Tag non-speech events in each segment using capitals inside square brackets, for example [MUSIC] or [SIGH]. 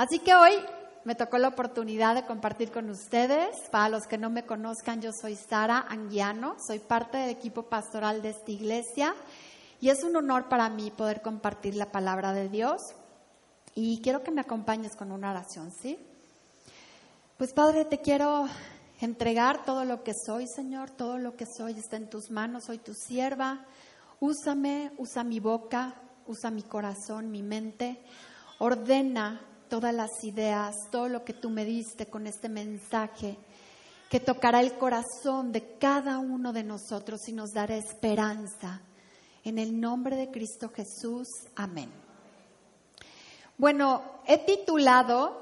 Así que hoy me tocó la oportunidad de compartir con ustedes. Para los que no me conozcan, yo soy Sara Anguiano, soy parte del equipo pastoral de esta iglesia y es un honor para mí poder compartir la palabra de Dios. Y quiero que me acompañes con una oración, ¿sí? Pues Padre, te quiero entregar todo lo que soy, Señor, todo lo que soy está en tus manos, soy tu sierva. Úsame, usa mi boca, usa mi corazón, mi mente. Ordena todas las ideas, todo lo que tú me diste con este mensaje, que tocará el corazón de cada uno de nosotros y nos dará esperanza. En el nombre de Cristo Jesús, amén. Bueno, he titulado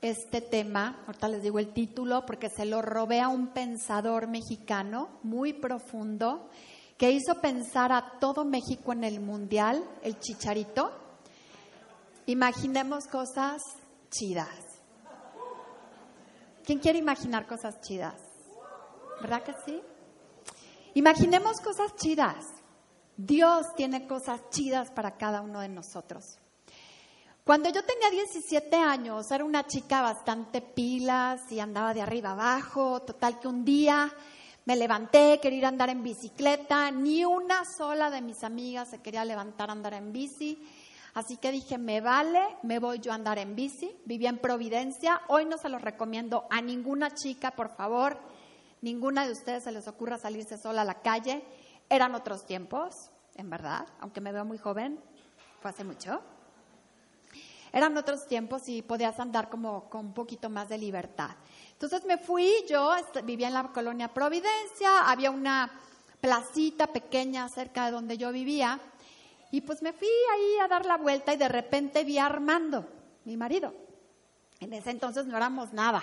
este tema, ahorita les digo el título porque se lo robé a un pensador mexicano muy profundo que hizo pensar a todo México en el Mundial, el Chicharito. Imaginemos cosas chidas. ¿Quién quiere imaginar cosas chidas? ¿Verdad que sí? Imaginemos cosas chidas. Dios tiene cosas chidas para cada uno de nosotros. Cuando yo tenía 17 años, era una chica bastante pilas y andaba de arriba abajo. Total que un día me levanté, quería andar en bicicleta. Ni una sola de mis amigas se quería levantar a andar en bici. Así que dije, me vale, me voy yo a andar en bici. Vivía en Providencia. Hoy no se los recomiendo a ninguna chica, por favor. Ninguna de ustedes se les ocurra salirse sola a la calle. Eran otros tiempos, en verdad, aunque me veo muy joven, fue hace mucho. Eran otros tiempos y podías andar como con un poquito más de libertad. Entonces me fui, yo vivía en la colonia Providencia, había una placita pequeña cerca de donde yo vivía y pues me fui ahí a dar la vuelta y de repente vi a Armando, mi marido. En ese entonces no éramos nada,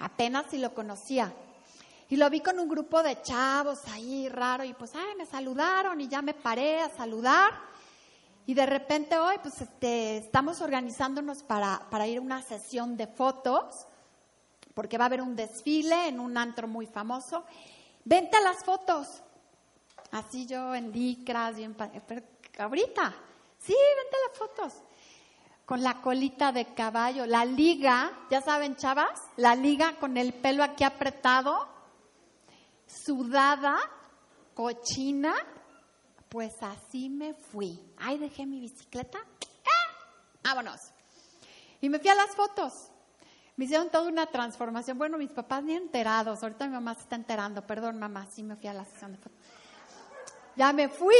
apenas si lo conocía. Y lo vi con un grupo de chavos ahí raro y pues, ay, me saludaron y ya me paré a saludar. Y de repente hoy, pues, este, estamos organizándonos para, para ir a una sesión de fotos, porque va a haber un desfile en un antro muy famoso. Vente a las fotos. Así yo en licras, bien, pero ahorita, sí, vente las fotos. Con la colita de caballo, la liga, ya saben, chavas, la liga con el pelo aquí apretado, sudada, cochina, pues así me fui. Ay, dejé mi bicicleta. ¡Eh! Vámonos. Y me fui a las fotos. Me hicieron toda una transformación. Bueno, mis papás ni enterados. Ahorita mi mamá se está enterando. Perdón, mamá, sí me fui a la sesión de fotos. Ya me fui,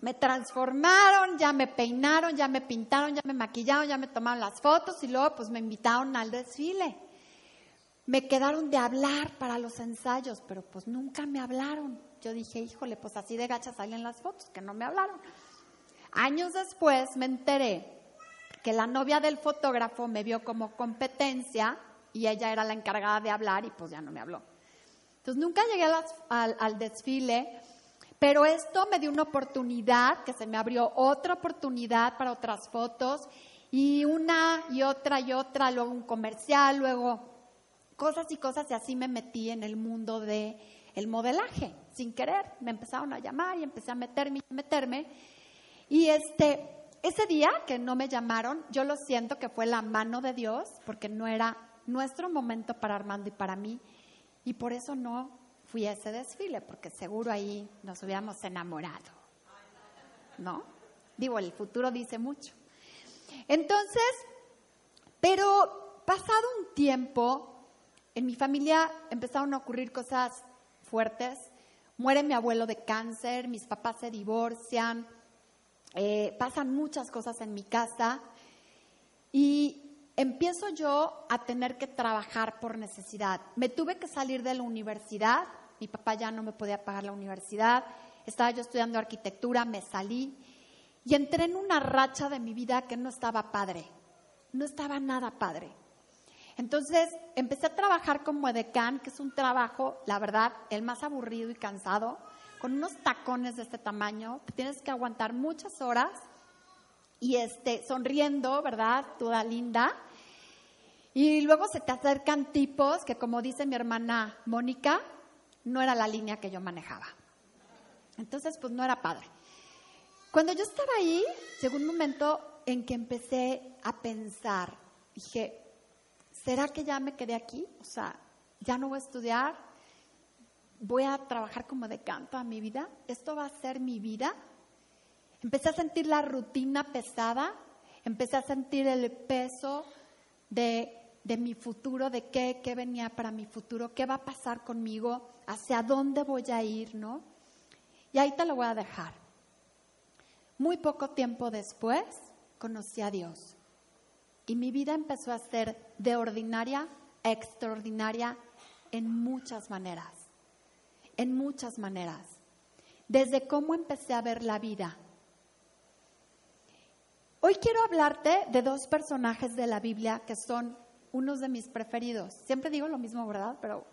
me transformaron, ya me peinaron, ya me pintaron, ya me maquillaron, ya me tomaron las fotos y luego pues me invitaron al desfile. Me quedaron de hablar para los ensayos, pero pues nunca me hablaron. Yo dije, híjole, pues así de gacha salen las fotos, que no me hablaron. Años después me enteré que la novia del fotógrafo me vio como competencia y ella era la encargada de hablar y pues ya no me habló. Entonces nunca llegué al, al desfile, pero esto me dio una oportunidad, que se me abrió otra oportunidad para otras fotos y una y otra y otra, luego un comercial, luego cosas y cosas y así me metí en el mundo de el modelaje sin querer. Me empezaron a llamar y empecé a meterme y meterme. Y este ese día que no me llamaron yo lo siento que fue la mano de Dios porque no era nuestro momento para Armando y para mí y por eso no fui a ese desfile porque seguro ahí nos hubiéramos enamorado no digo el futuro dice mucho. Entonces pero pasado un tiempo en mi familia empezaron a ocurrir cosas fuertes. Muere mi abuelo de cáncer, mis papás se divorcian, eh, pasan muchas cosas en mi casa. Y empiezo yo a tener que trabajar por necesidad. Me tuve que salir de la universidad, mi papá ya no me podía pagar la universidad, estaba yo estudiando arquitectura, me salí y entré en una racha de mi vida que no estaba padre, no estaba nada padre. Entonces empecé a trabajar como edecán, que es un trabajo, la verdad, el más aburrido y cansado, con unos tacones de este tamaño, tienes que aguantar muchas horas y este, sonriendo, ¿verdad? Toda linda. Y luego se te acercan tipos que, como dice mi hermana Mónica, no era la línea que yo manejaba. Entonces, pues no era padre. Cuando yo estaba ahí, llegó un momento en que empecé a pensar, dije, ¿será que ya me quedé aquí? O sea, ya no voy a estudiar, voy a trabajar como de canto a mi vida, esto va a ser mi vida. Empecé a sentir la rutina pesada, empecé a sentir el peso de, de mi futuro, de qué, qué venía para mi futuro, qué va a pasar conmigo, hacia dónde voy a ir, ¿no? Y ahí te lo voy a dejar. Muy poco tiempo después conocí a Dios y mi vida empezó a ser de ordinaria extraordinaria en muchas maneras, en muchas maneras. Desde cómo empecé a ver la vida. Hoy quiero hablarte de dos personajes de la Biblia que son unos de mis preferidos. Siempre digo lo mismo, ¿verdad? Pero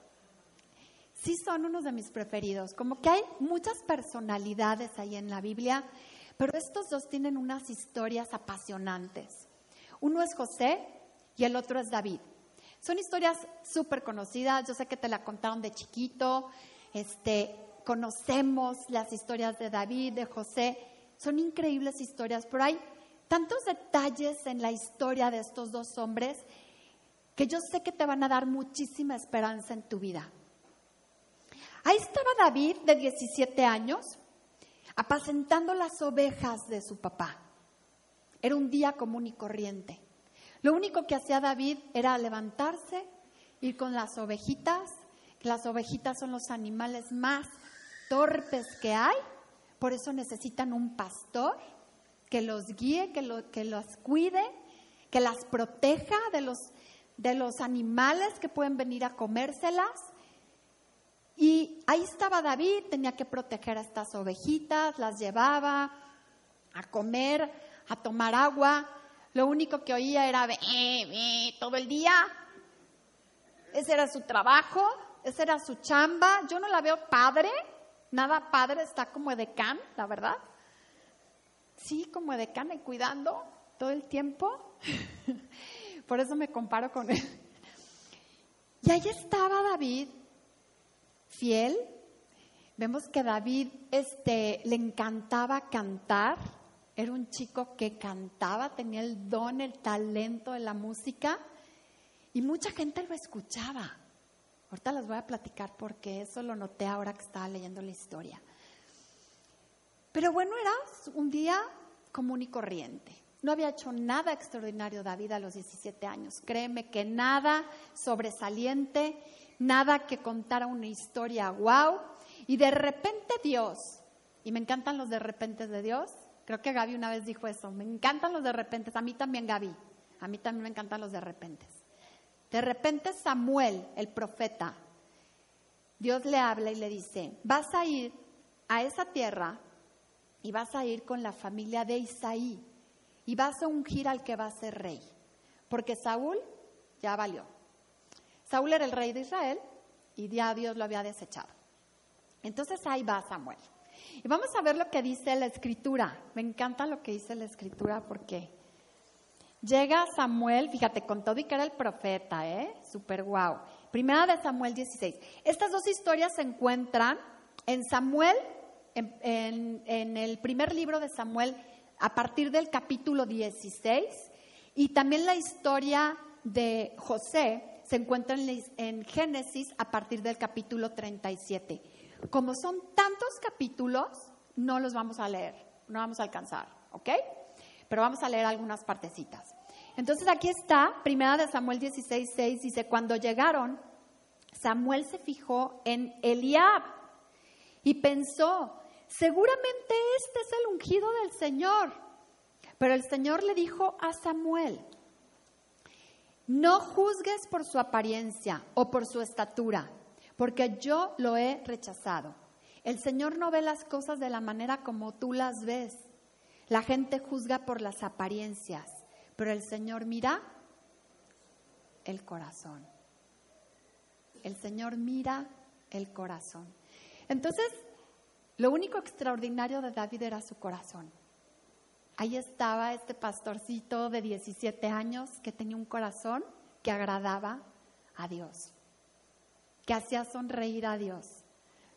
sí son unos de mis preferidos. Como que hay muchas personalidades ahí en la Biblia, pero estos dos tienen unas historias apasionantes. Uno es José y el otro es David. Son historias súper conocidas, yo sé que te la contaron de chiquito, este, conocemos las historias de David, de José, son increíbles historias, pero hay tantos detalles en la historia de estos dos hombres que yo sé que te van a dar muchísima esperanza en tu vida. Ahí estaba David de 17 años, apacentando las ovejas de su papá. Era un día común y corriente. Lo único que hacía David era levantarse, ir con las ovejitas, las ovejitas son los animales más torpes que hay, por eso necesitan un pastor que los guíe, que, lo, que los cuide, que las proteja de los, de los animales que pueden venir a comérselas. Y ahí estaba David, tenía que proteger a estas ovejitas, las llevaba a comer, a tomar agua. Lo único que oía era todo el día. Ese era su trabajo, esa era su chamba. Yo no la veo padre, nada padre, está como can, la verdad. Sí, como can y cuidando todo el tiempo. [LAUGHS] Por eso me comparo con él. Y ahí estaba David, fiel. Vemos que David este, le encantaba cantar era un chico que cantaba, tenía el don, el talento de la música y mucha gente lo escuchaba. Ahorita les voy a platicar porque eso lo noté ahora que estaba leyendo la historia. Pero bueno, era un día común y corriente. No había hecho nada extraordinario David a los 17 años. Créeme que nada sobresaliente, nada que contara una historia wow. Y de repente Dios, y me encantan los de repente de Dios, Creo que Gaby una vez dijo eso. Me encantan los de repente. A mí también, Gaby. A mí también me encantan los de repente. De repente Samuel, el profeta, Dios le habla y le dice, vas a ir a esa tierra y vas a ir con la familia de Isaí y vas a ungir al que va a ser rey. Porque Saúl ya valió. Saúl era el rey de Israel y ya Dios lo había desechado. Entonces ahí va Samuel. Y vamos a ver lo que dice la escritura. Me encanta lo que dice la escritura porque llega Samuel, fíjate, con todo y que era el profeta, ¿eh? Super guau. Primera de Samuel 16. Estas dos historias se encuentran en Samuel, en, en el primer libro de Samuel, a partir del capítulo 16, y también la historia de José se encuentra en, en Génesis a partir del capítulo 37. Como son tantos capítulos, no los vamos a leer, no vamos a alcanzar, ¿ok? Pero vamos a leer algunas partecitas. Entonces aquí está, primera de Samuel 16, 6, dice, cuando llegaron, Samuel se fijó en Eliab y pensó, seguramente este es el ungido del Señor. Pero el Señor le dijo a Samuel, no juzgues por su apariencia o por su estatura porque yo lo he rechazado. El Señor no ve las cosas de la manera como tú las ves. La gente juzga por las apariencias, pero el Señor mira el corazón. El Señor mira el corazón. Entonces, lo único extraordinario de David era su corazón. Ahí estaba este pastorcito de 17 años que tenía un corazón que agradaba a Dios que hacía sonreír a Dios.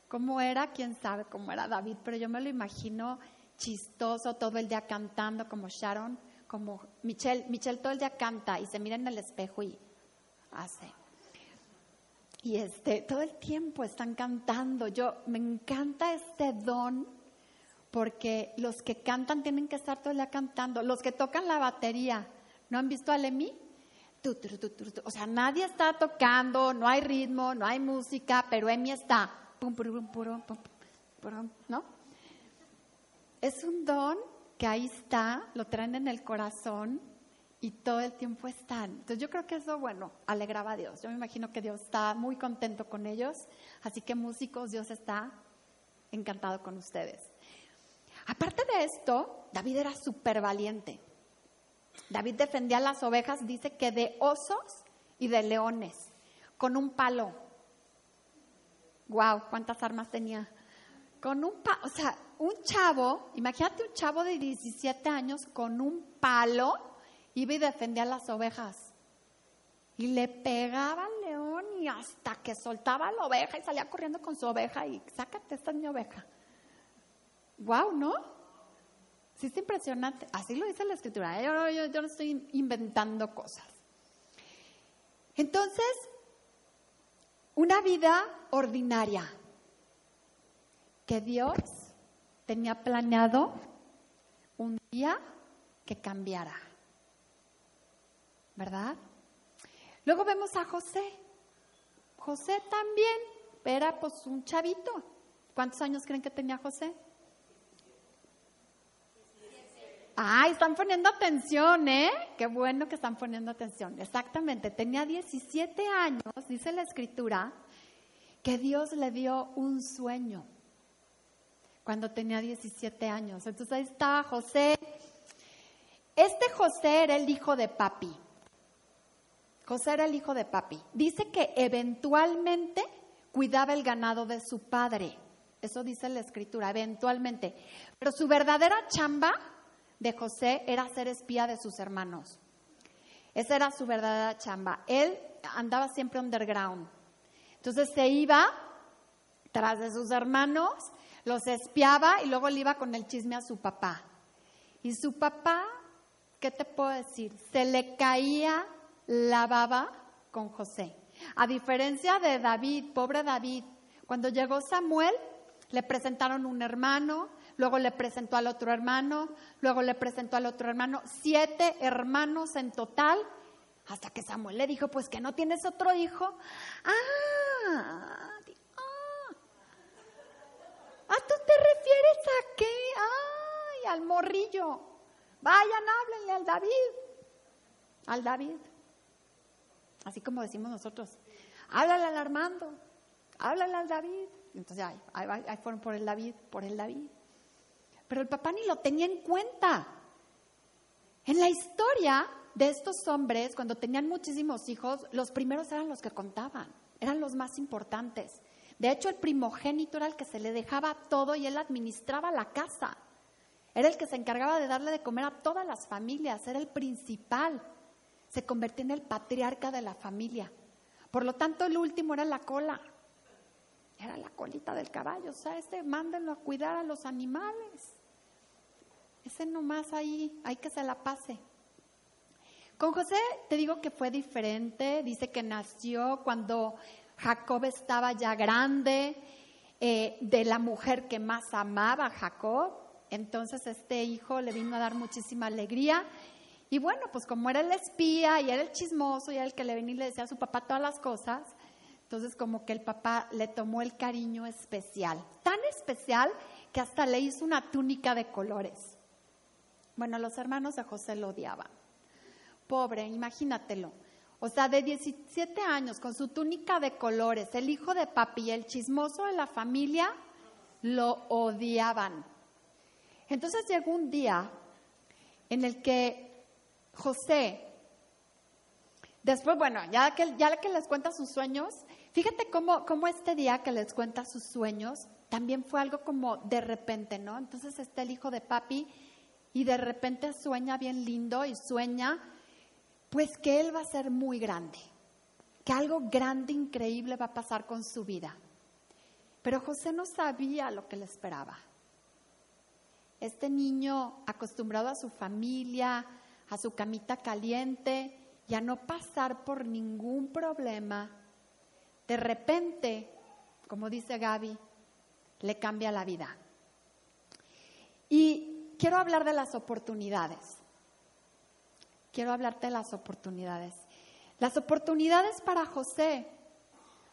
¿Cómo era? ¿Quién sabe cómo era David? Pero yo me lo imagino chistoso todo el día cantando como Sharon, como Michelle, Michelle todo el día canta y se mira en el espejo y hace. Y este, todo el tiempo están cantando. Yo me encanta este don porque los que cantan tienen que estar todo el día cantando. Los que tocan la batería, ¿no han visto a Lemmy? O sea, nadie está tocando, no hay ritmo, no hay música, pero Emi está. ¿No? Es un don que ahí está, lo traen en el corazón y todo el tiempo están. Entonces yo creo que eso, bueno, alegraba a Dios. Yo me imagino que Dios está muy contento con ellos. Así que músicos, Dios está encantado con ustedes. Aparte de esto, David era súper valiente. David defendía las ovejas, dice que de osos y de leones, con un palo. Wow, ¿cuántas armas tenía? Con un palo, o sea, un chavo, imagínate un chavo de 17 años con un palo, iba y defendía las ovejas. Y le pegaba al león y hasta que soltaba la oveja y salía corriendo con su oveja y sácate, esta es mi oveja. Wow, ¿no? Sí, es impresionante. Así lo dice la escritura. Yo, yo no estoy inventando cosas. Entonces, una vida ordinaria que Dios tenía planeado un día que cambiara. ¿Verdad? Luego vemos a José. José también era pues un chavito. ¿Cuántos años creen que tenía José? Ay, están poniendo atención, ¿eh? Qué bueno que están poniendo atención. Exactamente, tenía 17 años, dice la escritura, que Dios le dio un sueño cuando tenía 17 años. Entonces ahí estaba José. Este José era el hijo de papi. José era el hijo de papi. Dice que eventualmente cuidaba el ganado de su padre. Eso dice la escritura, eventualmente. Pero su verdadera chamba de José era ser espía de sus hermanos. Esa era su verdadera chamba. Él andaba siempre underground. Entonces se iba tras de sus hermanos, los espiaba y luego le iba con el chisme a su papá. Y su papá, ¿qué te puedo decir? Se le caía la baba con José. A diferencia de David, pobre David, cuando llegó Samuel, le presentaron un hermano, luego le presentó al otro hermano, luego le presentó al otro hermano, siete hermanos en total, hasta que Samuel le dijo, pues que no tienes otro hijo. Ah, ah, ¿a tú te refieres a qué? Ay, al morrillo. Vayan, háblenle al David, al David. Así como decimos nosotros, háblale al Armando, háblale al David. Entonces, ahí, fueron por el David, por el David pero el papá ni lo tenía en cuenta. En la historia de estos hombres, cuando tenían muchísimos hijos, los primeros eran los que contaban, eran los más importantes. De hecho, el primogénito era el que se le dejaba todo y él administraba la casa. Era el que se encargaba de darle de comer a todas las familias, era el principal. Se convertía en el patriarca de la familia. Por lo tanto, el último era la cola. Era la colita del caballo. O sea, este mándenlo a cuidar a los animales. Ese nomás ahí, hay que se la pase. Con José te digo que fue diferente. Dice que nació cuando Jacob estaba ya grande, eh, de la mujer que más amaba a Jacob. Entonces este hijo le vino a dar muchísima alegría. Y bueno, pues como era el espía y era el chismoso y era el que le venía y le decía a su papá todas las cosas, entonces como que el papá le tomó el cariño especial. Tan especial que hasta le hizo una túnica de colores. Bueno, los hermanos de José lo odiaban. Pobre, imagínatelo. O sea, de 17 años, con su túnica de colores, el hijo de papi el chismoso de la familia lo odiaban. Entonces llegó un día en el que José, después, bueno, ya que, ya que les cuenta sus sueños, fíjate cómo, cómo este día que les cuenta sus sueños también fue algo como de repente, ¿no? Entonces está el hijo de papi y de repente sueña bien lindo y sueña pues que él va a ser muy grande, que algo grande, increíble va a pasar con su vida. Pero José no sabía lo que le esperaba. Este niño acostumbrado a su familia, a su camita caliente y a no pasar por ningún problema, de repente, como dice Gaby, le cambia la vida. Y quiero hablar de las oportunidades. Quiero hablarte de las oportunidades. Las oportunidades para José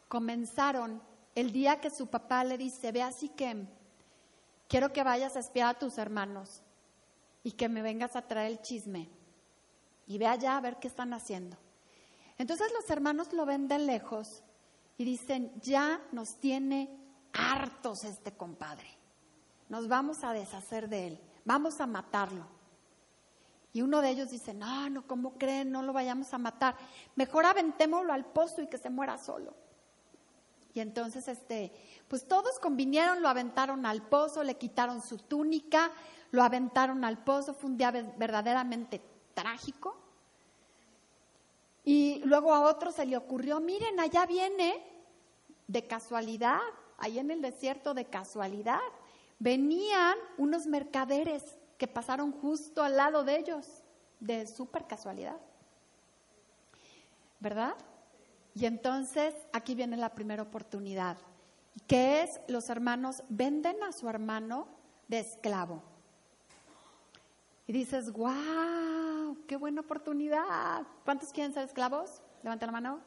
comenzaron el día que su papá le dice, ve así que quiero que vayas a espiar a tus hermanos y que me vengas a traer el chisme y ve allá a ver qué están haciendo. Entonces los hermanos lo ven de lejos y dicen, ya nos tiene hartos este compadre, nos vamos a deshacer de él, vamos a matarlo. Y uno de ellos dice, no, no, ¿cómo creen? No lo vayamos a matar. Mejor aventémoslo al pozo y que se muera solo. Y entonces, este, pues todos convinieron, lo aventaron al pozo, le quitaron su túnica, lo aventaron al pozo. Fue un día verdaderamente trágico. Y luego a otro se le ocurrió, miren, allá viene de casualidad, ahí en el desierto de casualidad, venían unos mercaderes que pasaron justo al lado de ellos, de súper casualidad. ¿Verdad? Y entonces aquí viene la primera oportunidad, que es los hermanos venden a su hermano de esclavo. Y dices, qué buena oportunidad. ¿Cuántos quieren ser esclavos? Levanta la mano.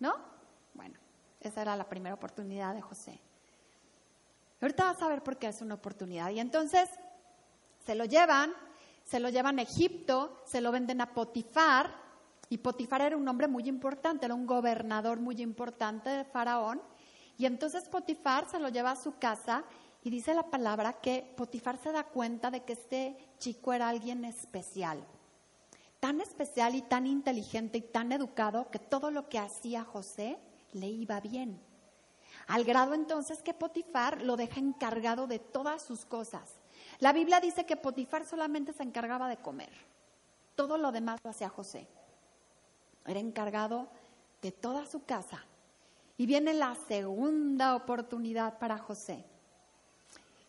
¿No? Bueno, esa era la primera oportunidad de José. Ahorita vas a ver por qué es una oportunidad. Y entonces se lo llevan, se lo llevan a Egipto, se lo venden a Potifar, y Potifar era un hombre muy importante, era un gobernador muy importante de Faraón, y entonces Potifar se lo lleva a su casa y dice la palabra que Potifar se da cuenta de que este chico era alguien especial, tan especial y tan inteligente y tan educado que todo lo que hacía José le iba bien. Al grado entonces que Potifar lo deja encargado de todas sus cosas. La Biblia dice que Potifar solamente se encargaba de comer. Todo lo demás lo hacía José. Era encargado de toda su casa. Y viene la segunda oportunidad para José.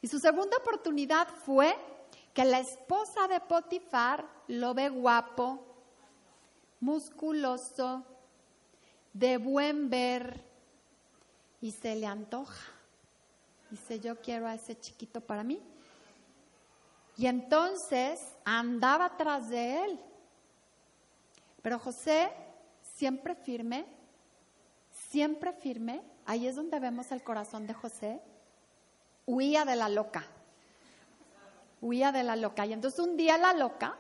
Y su segunda oportunidad fue que la esposa de Potifar lo ve guapo, musculoso, de buen ver y se le antoja. Dice, yo quiero a ese chiquito para mí. Y entonces andaba tras de él. Pero José, siempre firme, siempre firme, ahí es donde vemos el corazón de José, huía de la loca. Huía de la loca. Y entonces un día la loca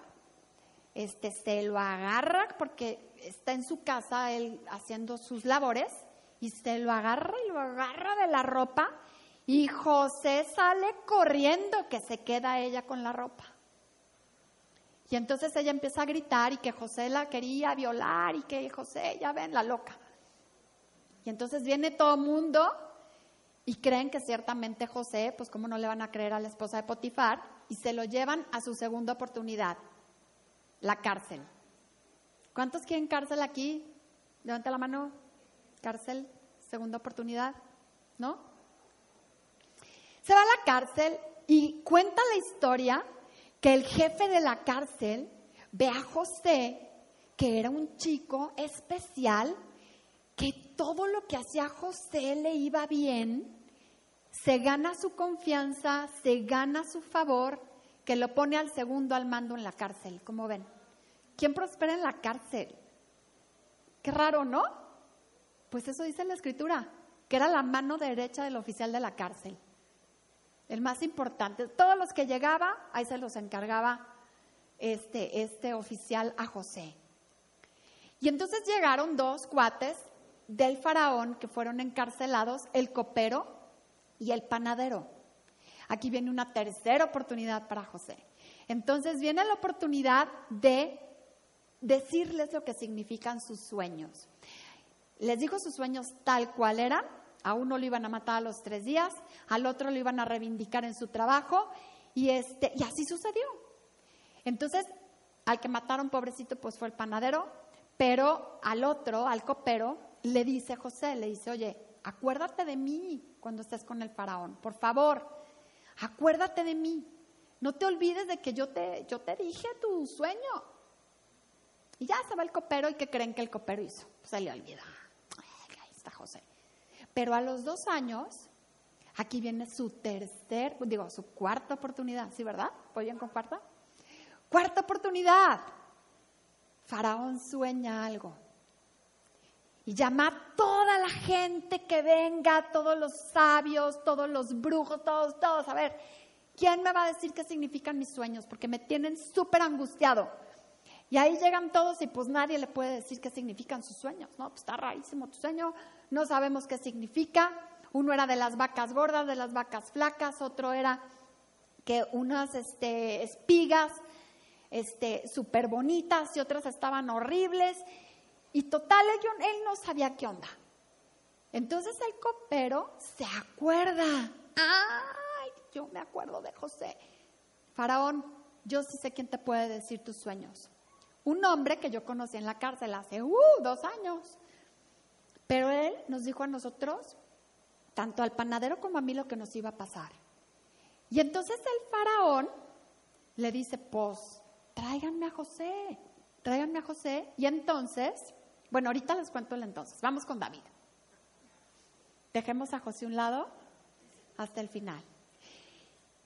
este, se lo agarra porque está en su casa él haciendo sus labores y se lo agarra y lo agarra de la ropa y José sale corriendo que se queda ella con la ropa. Y entonces ella empieza a gritar y que José la quería violar y que José, ya ven, la loca. Y entonces viene todo el mundo y creen que ciertamente José, pues cómo no le van a creer a la esposa de Potifar, y se lo llevan a su segunda oportunidad, la cárcel. ¿Cuántos quieren cárcel aquí? Levanta la mano. Cárcel, segunda oportunidad. ¿No? Se va a la cárcel y cuenta la historia que el jefe de la cárcel ve a José, que era un chico especial, que todo lo que hacía José le iba bien, se gana su confianza, se gana su favor, que lo pone al segundo al mando en la cárcel, como ven. ¿Quién prospera en la cárcel? Qué raro, ¿no? Pues eso dice la escritura, que era la mano derecha del oficial de la cárcel el más importante. Todos los que llegaba, ahí se los encargaba este, este oficial a José. Y entonces llegaron dos cuates del faraón que fueron encarcelados, el copero y el panadero. Aquí viene una tercera oportunidad para José. Entonces viene la oportunidad de decirles lo que significan sus sueños. Les dijo sus sueños tal cual eran a uno lo iban a matar a los tres días, al otro lo iban a reivindicar en su trabajo y, este, y así sucedió. Entonces, al que mataron, pobrecito, pues fue el panadero, pero al otro, al copero, le dice José, le dice, oye, acuérdate de mí cuando estés con el faraón, por favor, acuérdate de mí. no te olvides de que yo te, yo te dije tu sueño. Y ya se va el copero y ¿qué creen que el copero hizo? Pues se le olvida. Ahí está José. Pero a los dos años, aquí viene su tercer, digo, su cuarta oportunidad, ¿sí, verdad? ¿Voy con cuarta? Cuarta oportunidad. Faraón sueña algo. Y llama a toda la gente que venga, todos los sabios, todos los brujos, todos, todos. A ver, ¿quién me va a decir qué significan mis sueños? Porque me tienen súper angustiado. Y ahí llegan todos y pues nadie le puede decir qué significan sus sueños, ¿no? Pues está rarísimo tu sueño, no sabemos qué significa. Uno era de las vacas gordas, de las vacas flacas, otro era que unas este, espigas este, súper bonitas y otras estaban horribles. Y total, él no sabía qué onda. Entonces el copero se acuerda. ¡Ay! Yo me acuerdo de José. Faraón, yo sí sé quién te puede decir tus sueños. Un hombre que yo conocí en la cárcel hace uh, dos años. Pero él nos dijo a nosotros, tanto al panadero como a mí, lo que nos iba a pasar. Y entonces el faraón le dice, pues, tráiganme a José, tráiganme a José. Y entonces, bueno, ahorita les cuento el entonces. Vamos con David. Dejemos a José un lado hasta el final.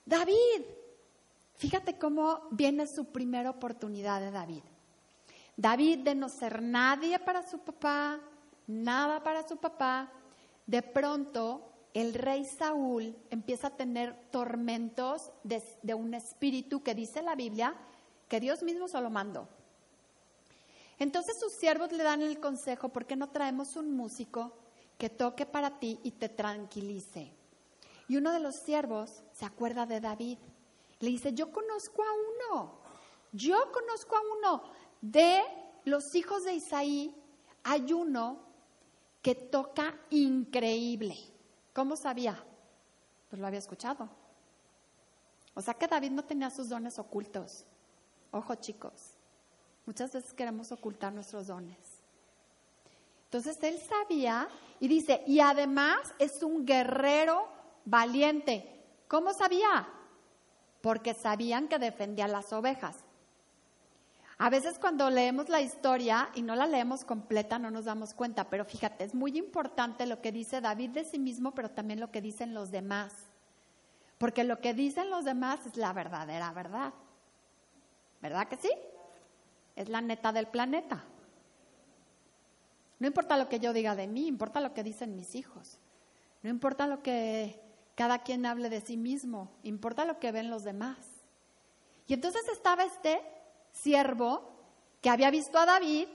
David, fíjate cómo viene su primera oportunidad de David. David de no ser nadie para su papá, nada para su papá, de pronto el rey Saúl empieza a tener tormentos de, un espíritu que dice la Biblia que Dios mismo se lo mandó. Entonces sus siervos le dan el consejo, ¿por qué no traemos un músico que toque para ti y te tranquilice? Y uno de los siervos se acuerda de David. Le dice, yo conozco a uno, yo conozco a uno de los hijos de Isaí, hay uno que toca increíble. ¿Cómo sabía? Pues lo había escuchado. O sea que David no tenía sus dones ocultos. Ojo chicos, muchas veces queremos ocultar nuestros dones. Entonces él sabía y dice, y además es un guerrero valiente. ¿Cómo sabía? Porque sabían que defendía las ovejas. A veces cuando leemos la historia y no la leemos completa no nos damos cuenta, pero fíjate, es muy importante lo que dice David de sí mismo, pero también lo que dicen los demás. Porque lo que dicen los demás es la verdadera verdad. ¿Verdad que sí? Es la neta del planeta. No importa lo que yo diga de mí, importa lo que dicen mis hijos. No importa lo que cada quien hable de sí mismo, importa lo que ven los demás. Y entonces estaba este siervo que había visto a David,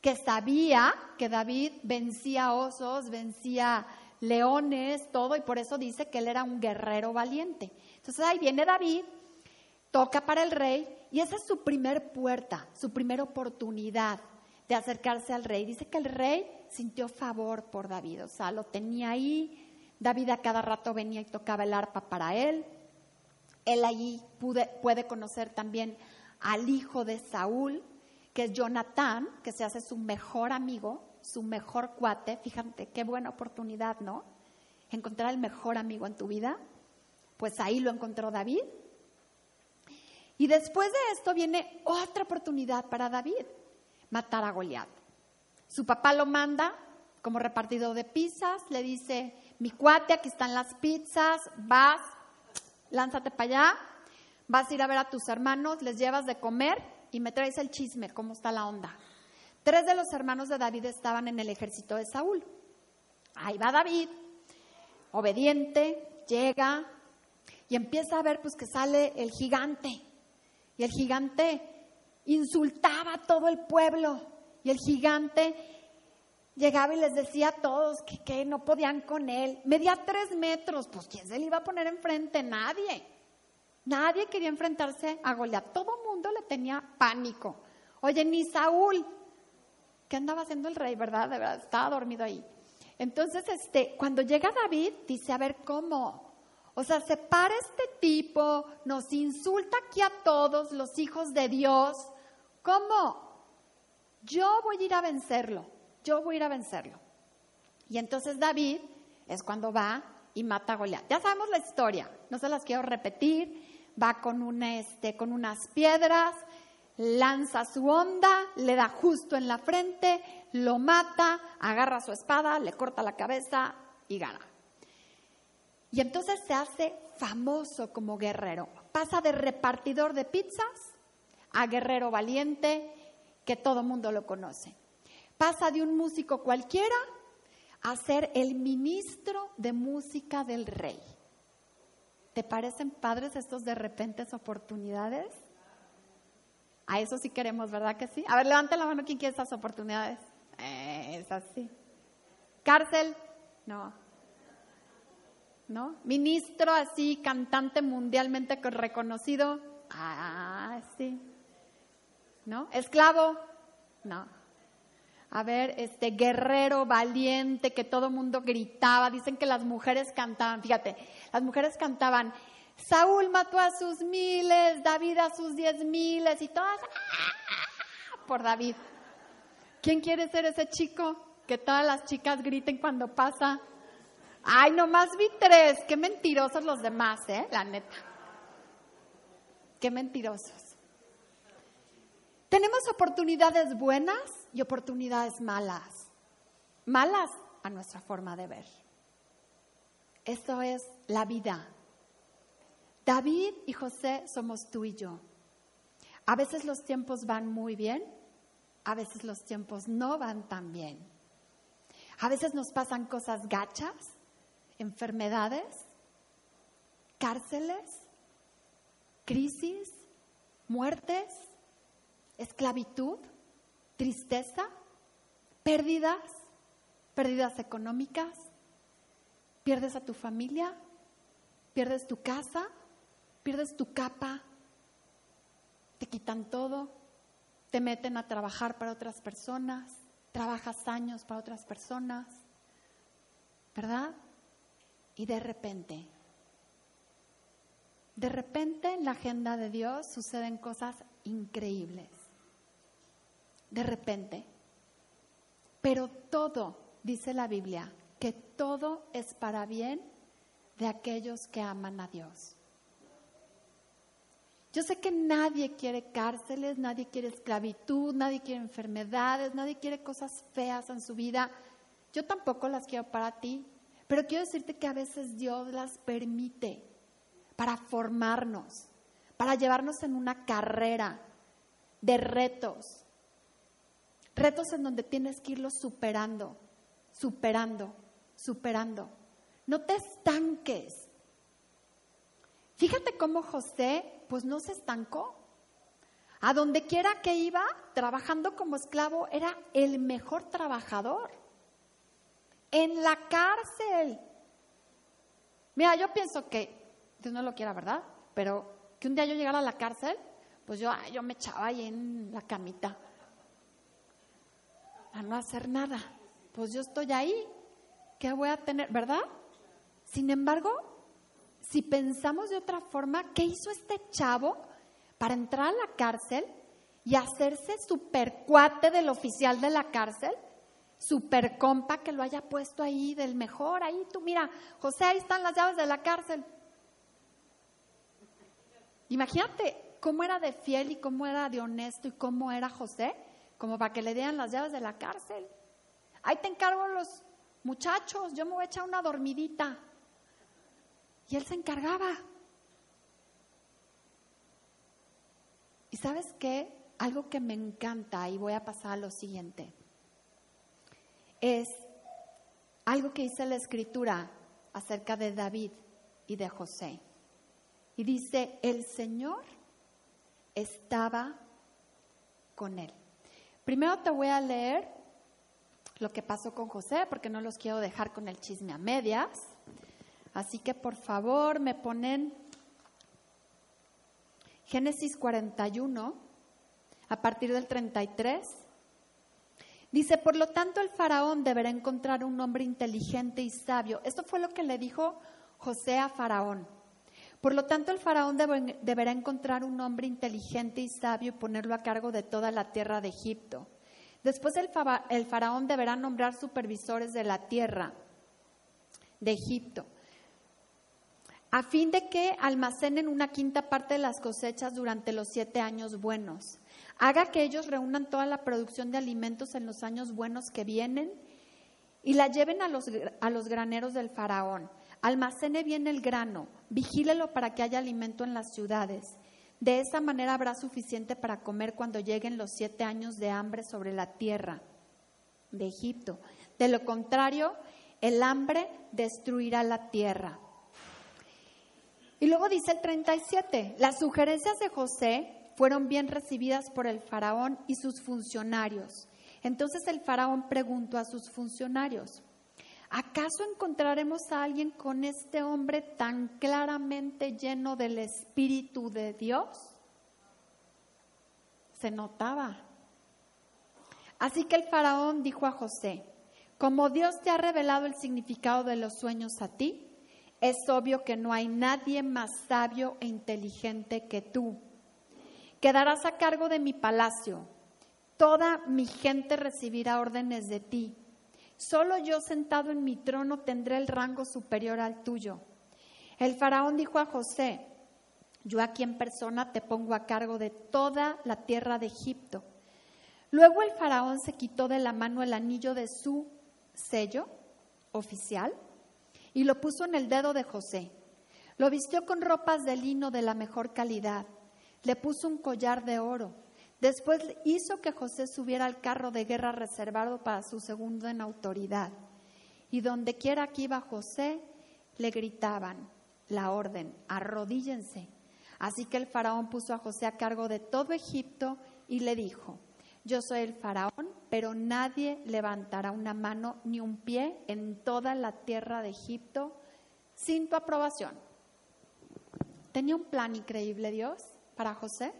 que sabía que David vencía osos, vencía leones, todo, y por eso dice que él era un guerrero valiente. Entonces ahí viene David, toca para el rey, y esa es su primer puerta, su primera oportunidad de acercarse al rey. Dice que el rey sintió favor por David, o sea, lo tenía ahí. David a cada rato venía y tocaba el arpa para él. Él allí puede conocer también al hijo de Saúl, que es Jonatán, que se hace su mejor amigo, su mejor cuate. Fíjate, qué buena oportunidad, ¿no? Encontrar el mejor amigo en tu vida. Pues ahí lo encontró David. Y después de esto viene otra oportunidad para David, matar a Goliat. Su papá lo manda como repartido de pizzas, le dice, mi cuate, aquí están las pizzas, vas, lánzate para allá, vas a ir a ver a tus hermanos, les llevas de comer y me traes el chisme, cómo está la onda. Tres de los hermanos de David estaban en el ejército de Saúl. Ahí va David, obediente, llega y empieza a ver pues que sale el gigante. Y el gigante insultaba a todo el pueblo. Y el gigante llegaba y les decía a todos que, no podían con él. Medía tres metros, pues ¿quién se le iba a poner enfrente? Nadie. Nadie quería enfrentarse a Goliat. Todo el mundo le tenía pánico. Oye, ni Saúl, ¿qué andaba haciendo el rey, verdad? De verdad, estaba dormido ahí. Entonces, este, cuando llega David, dice, a ver, ¿cómo? O sea, se para este tipo, nos insulta aquí a todos los hijos de Dios. ¿Cómo? Yo voy a ir a vencerlo, yo voy a ir a vencerlo. Y entonces David es cuando va y mata a Goliat. Ya sabemos la historia, no se las quiero repetir. va con, una, este, con unas piedras, lanza su onda, le da justo en la frente, lo mata, agarra su espada, le corta la cabeza y gana. Y entonces se hace famoso como guerrero. Pasa de repartidor de pizzas a guerrero valiente que todo mundo lo conoce. Pasa de un músico cualquiera a ser el ministro de música del rey. ¿Te parecen padres estos de repentes oportunidades? A eso sí queremos, ¿verdad que sí? A ver, levante la mano quien quiere estas oportunidades. Eh, es así. Cárcel, no. ¿No? Ministro así, cantante mundialmente reconocido. Ah, sí. ¿No? Esclavo, no. A ver, este guerrero valiente que todo mundo gritaba. Dicen que las mujeres cantaban, fíjate, las mujeres cantaban, Saúl mató a sus miles, David a sus diez miles y todas ¡ah! por David. ¿Quién quiere ser ese chico? Que todas las chicas griten cuando pasa. Ay, nomás vi tres. Qué mentirosos los demás, ¿eh? La neta. Qué mentirosos. Tenemos oportunidades buenas y oportunidades malas. Malas a nuestra forma de ver. Eso es la vida. David y José somos tú y yo. A veces los tiempos van muy bien, a veces los tiempos no van tan bien. A veces nos pasan cosas gachas, enfermedades, cárceles, crisis, muertes esclavitud, tristeza, pérdidas, pérdidas económicas, pierdes a tu familia, pierdes tu casa, pierdes tu capa, te quitan todo, te meten a trabajar para otras personas, trabajas años para otras personas, ¿verdad? Y de repente, de repente en la agenda de Dios suceden cosas increíbles de repente. Pero todo, dice la Biblia, que todo es para bien de aquellos que aman a Dios. Yo sé que nadie quiere cárceles, nadie quiere esclavitud, nadie quiere enfermedades, nadie quiere cosas feas en su vida. Yo tampoco las quiero para ti, pero quiero decirte que a veces Dios las permite para formarnos, para llevarnos en una carrera de retos, Retos en donde tienes que irlos superando, superando, superando. No te estanques. Fíjate cómo José, pues no se estancó. A donde quiera que iba, trabajando como esclavo, era el mejor trabajador. En la cárcel. Mira, yo pienso que, Dios no lo quiera, ¿verdad? Pero que un día yo llegara a la cárcel, pues yo, yo me echaba ahí en la camita a no hacer nada. Pues yo estoy ahí, ¿qué voy a tener? ¿Verdad? Sin embargo, si pensamos de otra forma, ¿qué hizo este chavo para entrar a la cárcel y hacerse super cuate del oficial de la cárcel? Super compa que lo haya puesto ahí del mejor, ahí tú mira, José, ahí están las llaves de la cárcel. Imagínate cómo era de fiel y cómo era de honesto y cómo era José como para que le dieran las llaves de la cárcel. Ahí te encargo los muchachos, yo me voy a echar una dormidita. Y él se encargaba. Y sabes qué? Algo que me encanta, y voy a pasar a lo siguiente, es algo que dice la escritura acerca de David y de José. Y dice, el Señor estaba con él. Primero te voy a leer lo que pasó con José, porque no los quiero dejar con el chisme a medias. Así que por favor me ponen Génesis 41, a partir del 33. Dice, por lo tanto el faraón deberá encontrar un hombre inteligente y sabio. Esto fue lo que le dijo José a faraón. Por lo tanto, el faraón deberá encontrar un hombre inteligente y sabio y ponerlo a cargo de toda la tierra de Egipto. Después el, el faraón deberá nombrar supervisores de la tierra de Egipto. a fin de que almacenen una quinta parte de las cosechas durante los siete años buenos. Haga que ellos reúnan toda la producción de alimentos en los años buenos que vienen y la lleven a los, a los graneros del faraón. Almacene bien el grano, vigílelo para que haya alimento en las ciudades. De esa manera habrá suficiente para comer cuando lleguen los siete años de hambre sobre la tierra de Egipto. De lo contrario, el hambre destruirá la tierra. Y luego dice el 37, las sugerencias de José fueron bien recibidas por el faraón y sus funcionarios. Entonces el faraón preguntó a sus funcionarios, ¿acaso encontraremos a alguien con este hombre tan claramente lleno del Espíritu de Dios? Se notaba. Así que el faraón dijo a José, como Dios te ha revelado el significado de los sueños a ti, es obvio que no hay nadie más sabio e inteligente que tú. Quedarás a cargo de mi palacio. Toda mi gente recibirá órdenes de ti. Solo yo sentado en mi trono tendré el rango superior al tuyo. El faraón dijo a José, yo aquí en persona te pongo a cargo de toda la tierra de Egipto. Luego el faraón se quitó de la mano el anillo de su sello oficial y lo puso en el dedo de José. Lo vistió con ropas de lino de la mejor calidad. Le puso un collar de oro. Después hizo que José subiera al carro de guerra reservado para su segundo en autoridad. Y donde quiera que iba José, le gritaban la orden, arrodíllense. Así que el faraón puso a José a cargo de todo Egipto y le dijo, yo soy el faraón, pero nadie levantará una mano ni un pie en toda la tierra de Egipto sin tu aprobación. Tenía un plan increíble Dios para José.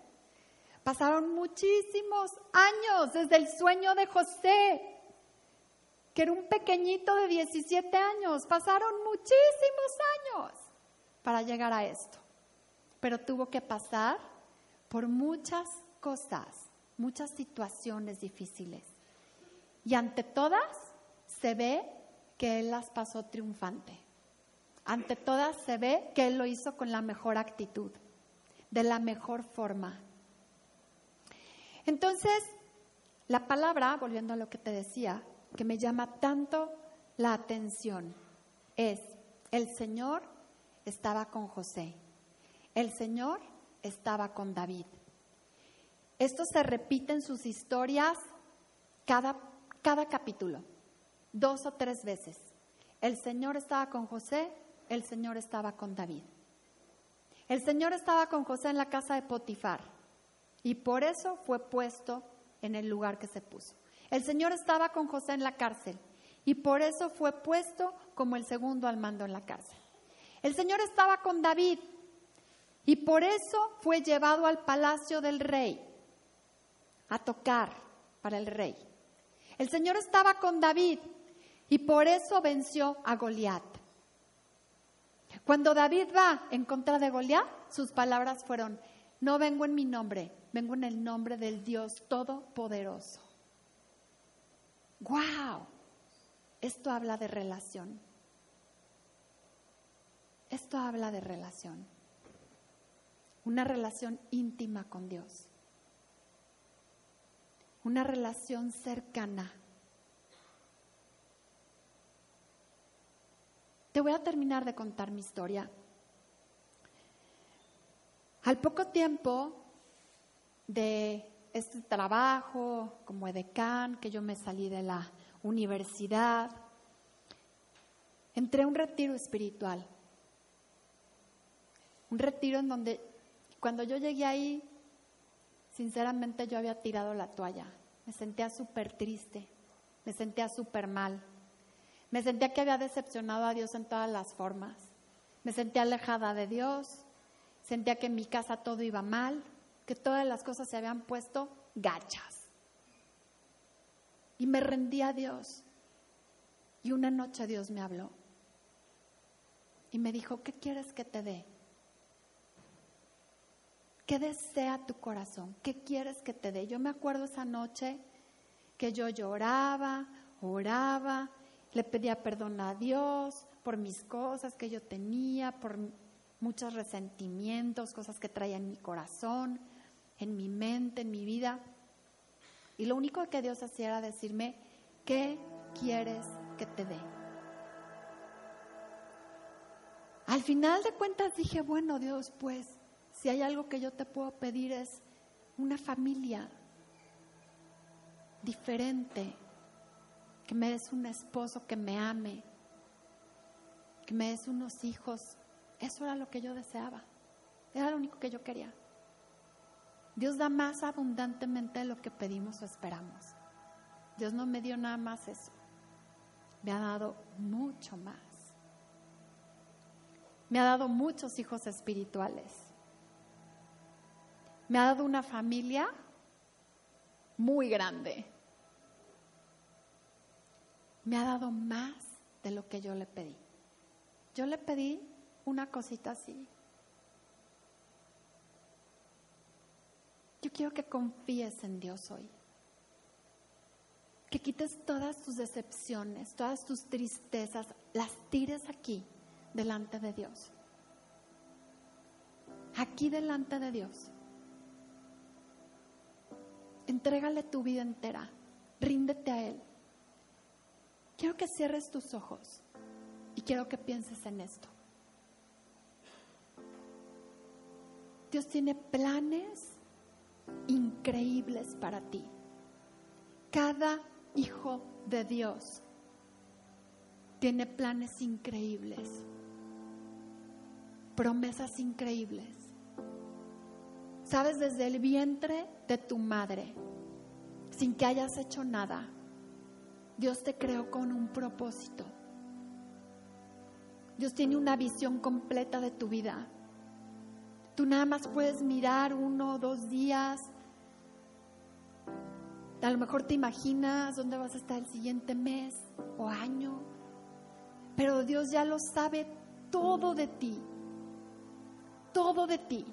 Pasaron muchísimos años desde el sueño de José, que era un pequeñito de 17 años. Pasaron muchísimos años para llegar a esto. Pero tuvo que pasar por muchas cosas muchas situaciones difíciles. Y ante todas se ve que Él las pasó triunfante. Ante todas se ve que Él lo hizo con la mejor actitud, de la mejor forma. Entonces, la palabra, volviendo a lo que te decía, que me llama tanto la atención, es, el Señor estaba con José, el Señor estaba con David. Esto se repite en sus historias cada, cada capítulo, dos o tres veces. El Señor estaba con José, el Señor estaba con David. El Señor estaba con José en la casa de Potifar y por eso fue puesto en el lugar que se puso. El Señor estaba con José en la cárcel y por eso fue puesto como el segundo al mando en la cárcel. El Señor estaba con David y por eso fue llevado al palacio del rey a tocar para el rey. El Señor estaba con David y por eso venció a Goliat. Cuando David va en contra de Goliat, sus palabras fueron, no vengo en mi nombre, vengo en el nombre del Dios Todopoderoso. ¡Wow! Esto habla de relación. Esto habla de relación. Una relación íntima con Dios una relación cercana. Te voy a terminar de contar mi historia. Al poco tiempo de este trabajo como edecán, que yo me salí de la universidad, entré a un retiro espiritual. Un retiro en donde cuando yo llegué ahí sinceramente yo había tirado la toalla. Me sentía súper triste, me sentía súper mal. Me sentía que había decepcionado a Dios en todas las formas. Me sentía alejada de Dios, sentía que en mi casa todo iba mal, que todas las cosas se habían puesto gachas. Y me rendí a Dios. Y una noche Dios me habló y me dijo, ¿qué quieres que te dé? ¿Qué desea tu corazón? ¿Qué quieres que te dé? Yo me acuerdo esa noche que yo lloraba, oraba, le pedía perdón a Dios por mis cosas que yo tenía, por muchos resentimientos, cosas que traía en mi corazón, en mi mente, en mi vida. Y lo único que Dios hacía era decirme, ¿qué quieres que te dé? Al final de cuentas dije, bueno Dios, pues si hay algo que yo te puedo pedir es una familia diferente, que me des un esposo que me ame, que me des unos hijos. Eso era lo que yo deseaba, era lo único que yo quería. Dios da más abundantemente de lo que pedimos o esperamos. Dios no me dio nada más eso, me ha dado mucho más. Me ha dado muchos hijos espirituales. Me ha dado una familia muy grande. Me ha dado más de lo que yo le pedí. Yo le pedí una cosita así. Yo quiero que confíes en Dios hoy. Que quites todas tus decepciones, todas tus tristezas, las tires aquí, delante de Dios. Aquí delante de Dios. Entrégale tu vida entera. Ríndete a Él. Quiero que cierres tus ojos y quiero que pienses en esto. Dios tiene planes increíbles para ti. Cada hijo de Dios tiene planes increíbles, promesas increíbles. Sabes, desde el vientre de tu madre, sin que hayas hecho nada, Dios te creó con un propósito. Dios tiene una visión completa de tu vida. Tú nada más puedes mirar uno o dos días. A lo mejor te imaginas dónde vas a estar el siguiente mes o año. Pero Dios ya lo sabe todo de ti. Todo de ti.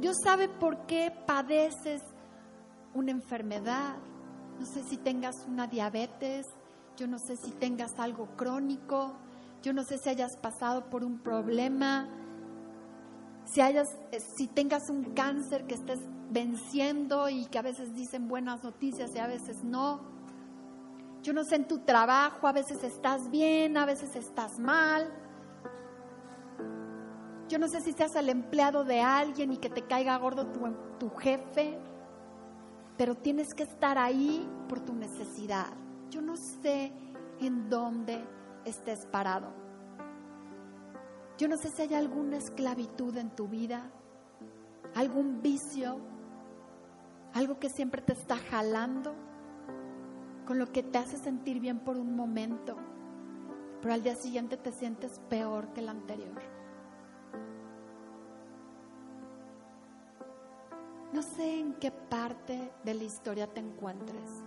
Dios sabe por qué padeces una enfermedad. No sé si tengas una diabetes. Yo no sé si tengas algo crónico. Yo no sé si hayas pasado por un problema si, hayas, eh, si tengas un cáncer que estés venciendo y que a veces dicen buenas noticias y a veces no. Yo no sé en tu trabajo, a veces estás bien, a veces estás mal. Yo no sé si seas el empleado de alguien y que te caiga gordo tu, tu jefe, pero tienes que estar ahí por tu necesidad. Yo no sé en dónde estés parado. Yo no sé si hay alguna esclavitud en tu vida, algún vicio, algo que siempre te está jalando, con lo que te hace sentir bien por un momento, pero al día siguiente te sientes peor que el anterior. No sé en qué parte de la historia te encuentres.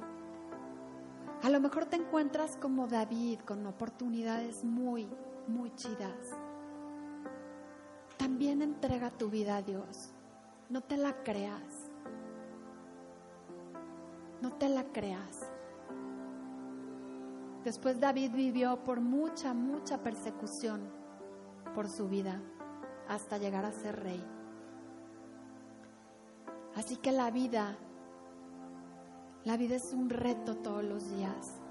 A lo mejor te encuentras como David, con oportunidades muy, muy chidas también entrega tu vida a Dios. No te la creas. No te la creas. Después David vivió por mucha, mucha persecución por su vida hasta llegar a ser rey. Así que la vida, la vida es un reto todos los días.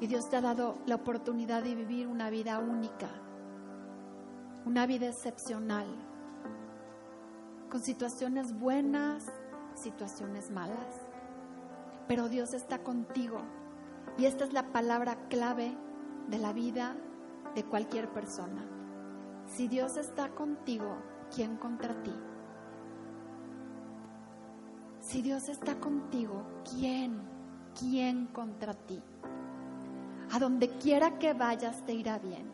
Y Dios te ha dado la oportunidad de vivir una vida única una vida excepcional, con situaciones buenas, situaciones malas. Pero Dios está contigo y esta es la palabra clave de la vida de cualquier persona. Si Dios está contigo, ¿quién contra ti? Si Dios está contigo, ¿quién? ¿Quién contra ti? A donde quiera que vayas te irá bien.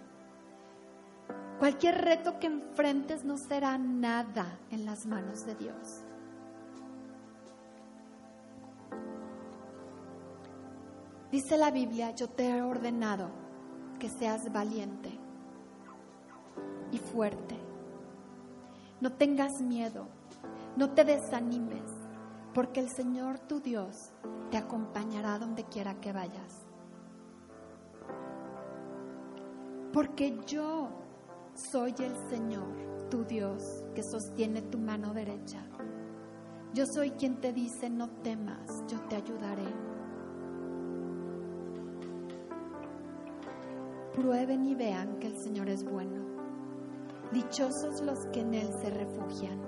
Cualquier reto que enfrentes no será nada en las manos de Dios. Dice la Biblia, yo te he ordenado que seas valiente y fuerte. No tengas miedo, no te desanimes, porque el Señor tu Dios te acompañará donde quiera que vayas. Porque yo soy el Señor, tu Dios que sostiene tu mano derecha. Yo soy quien te dice, no temas, yo te ayudaré. Prueben y vean que el Señor es bueno. Dichosos los que en Él se refugian.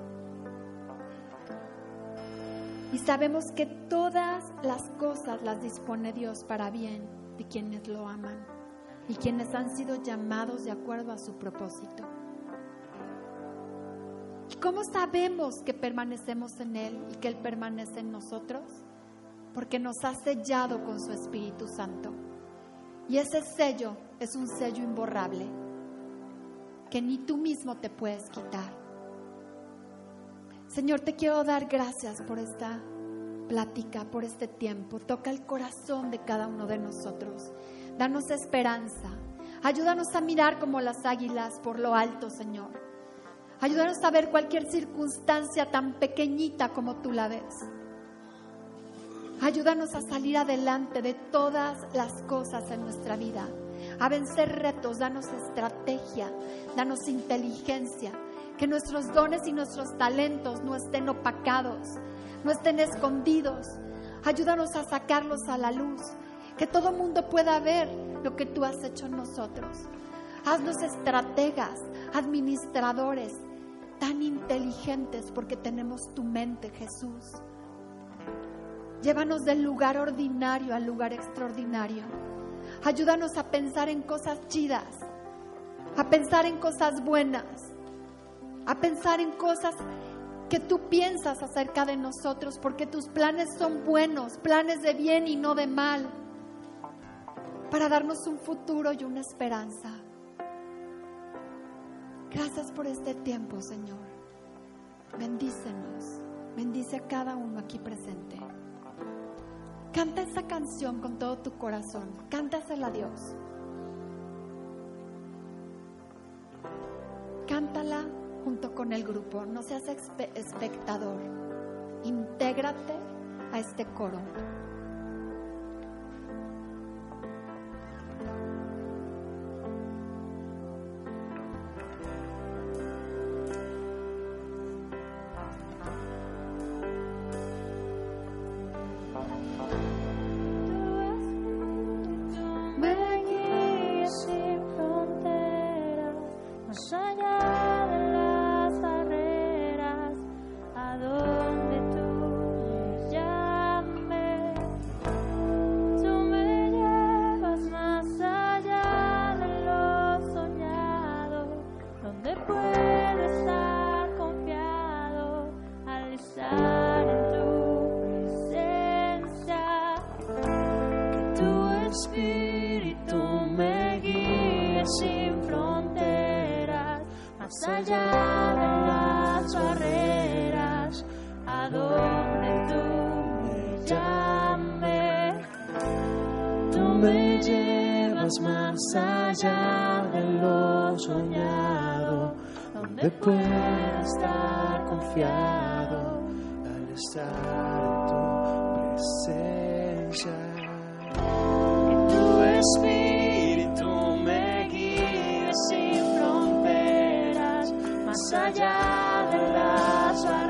Y sabemos que todas las cosas las dispone Dios para bien de quienes lo aman y quienes han sido llamados de acuerdo a su propósito. ¿Y cómo sabemos que permanecemos en Él y que Él permanece en nosotros? Porque nos ha sellado con su Espíritu Santo. Y ese sello es un sello imborrable que ni tú mismo te puedes quitar. Señor, te quiero dar gracias por esta plática, por este tiempo. Toca el corazón de cada uno de nosotros. Danos esperanza. Ayúdanos a mirar como las águilas por lo alto, Señor. Ayúdanos a ver cualquier circunstancia tan pequeñita como tú la ves. Ayúdanos a salir adelante de todas las cosas en nuestra vida, a vencer retos, danos estrategia, danos inteligencia, que nuestros dones y nuestros talentos no estén opacados, no estén escondidos. Ayúdanos a sacarlos a la luz, que todo mundo pueda ver lo que tú has hecho en nosotros. Haznos estrategas, administradores, tan inteligentes porque tenemos tu mente, Jesús. Llévanos del lugar ordinario al lugar extraordinario. Ayúdanos a pensar en cosas chidas, a pensar en cosas buenas, a pensar en cosas que tú piensas acerca de nosotros, porque tus planes son buenos, planes de bien y no de mal, para darnos un futuro y una esperanza. Gracias por este tiempo, Señor. Bendícenos, bendice a cada uno aquí presente. Canta esa canción con todo tu corazón. Cántasela a Dios. Cántala junto con el grupo. No seas espectador. Intégrate a este coro. donde tú me llames. Tú me llevas más allá de lo soñado, donde pueda estar confiado al estar en tu presencia. Que tu espíritu me guíe sin fronteras, más allá de las barreras.